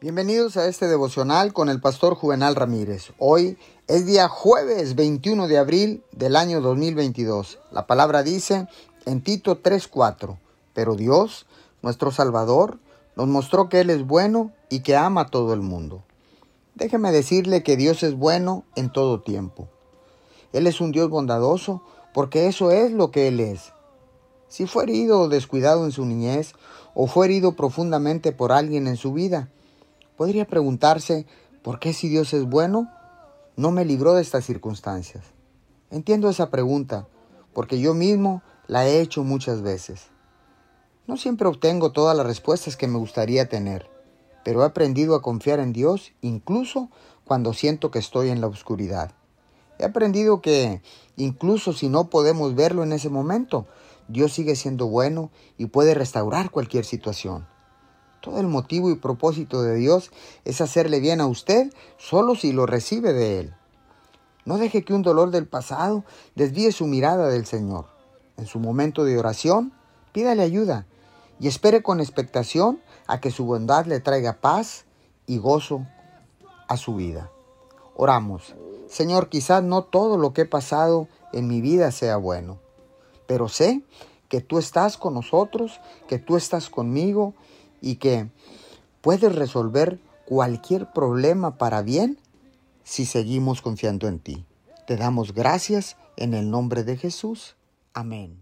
Bienvenidos a este devocional con el pastor Juvenal Ramírez. Hoy es día jueves 21 de abril del año 2022. La palabra dice en Tito 3:4, pero Dios, nuestro Salvador, nos mostró que Él es bueno y que ama a todo el mundo. Déjeme decirle que Dios es bueno en todo tiempo. Él es un Dios bondadoso porque eso es lo que Él es. Si fue herido o descuidado en su niñez o fue herido profundamente por alguien en su vida, podría preguntarse, ¿por qué si Dios es bueno, no me libró de estas circunstancias? Entiendo esa pregunta, porque yo mismo la he hecho muchas veces. No siempre obtengo todas las respuestas que me gustaría tener, pero he aprendido a confiar en Dios incluso cuando siento que estoy en la oscuridad. He aprendido que incluso si no podemos verlo en ese momento, Dios sigue siendo bueno y puede restaurar cualquier situación. Todo el motivo y propósito de Dios es hacerle bien a usted solo si lo recibe de Él. No deje que un dolor del pasado desvíe su mirada del Señor. En su momento de oración, pídale ayuda y espere con expectación a que su bondad le traiga paz y gozo a su vida. Oramos. Señor, quizás no todo lo que he pasado en mi vida sea bueno, pero sé que tú estás con nosotros, que tú estás conmigo y que puedes resolver cualquier problema para bien si seguimos confiando en ti. Te damos gracias en el nombre de Jesús. Amén.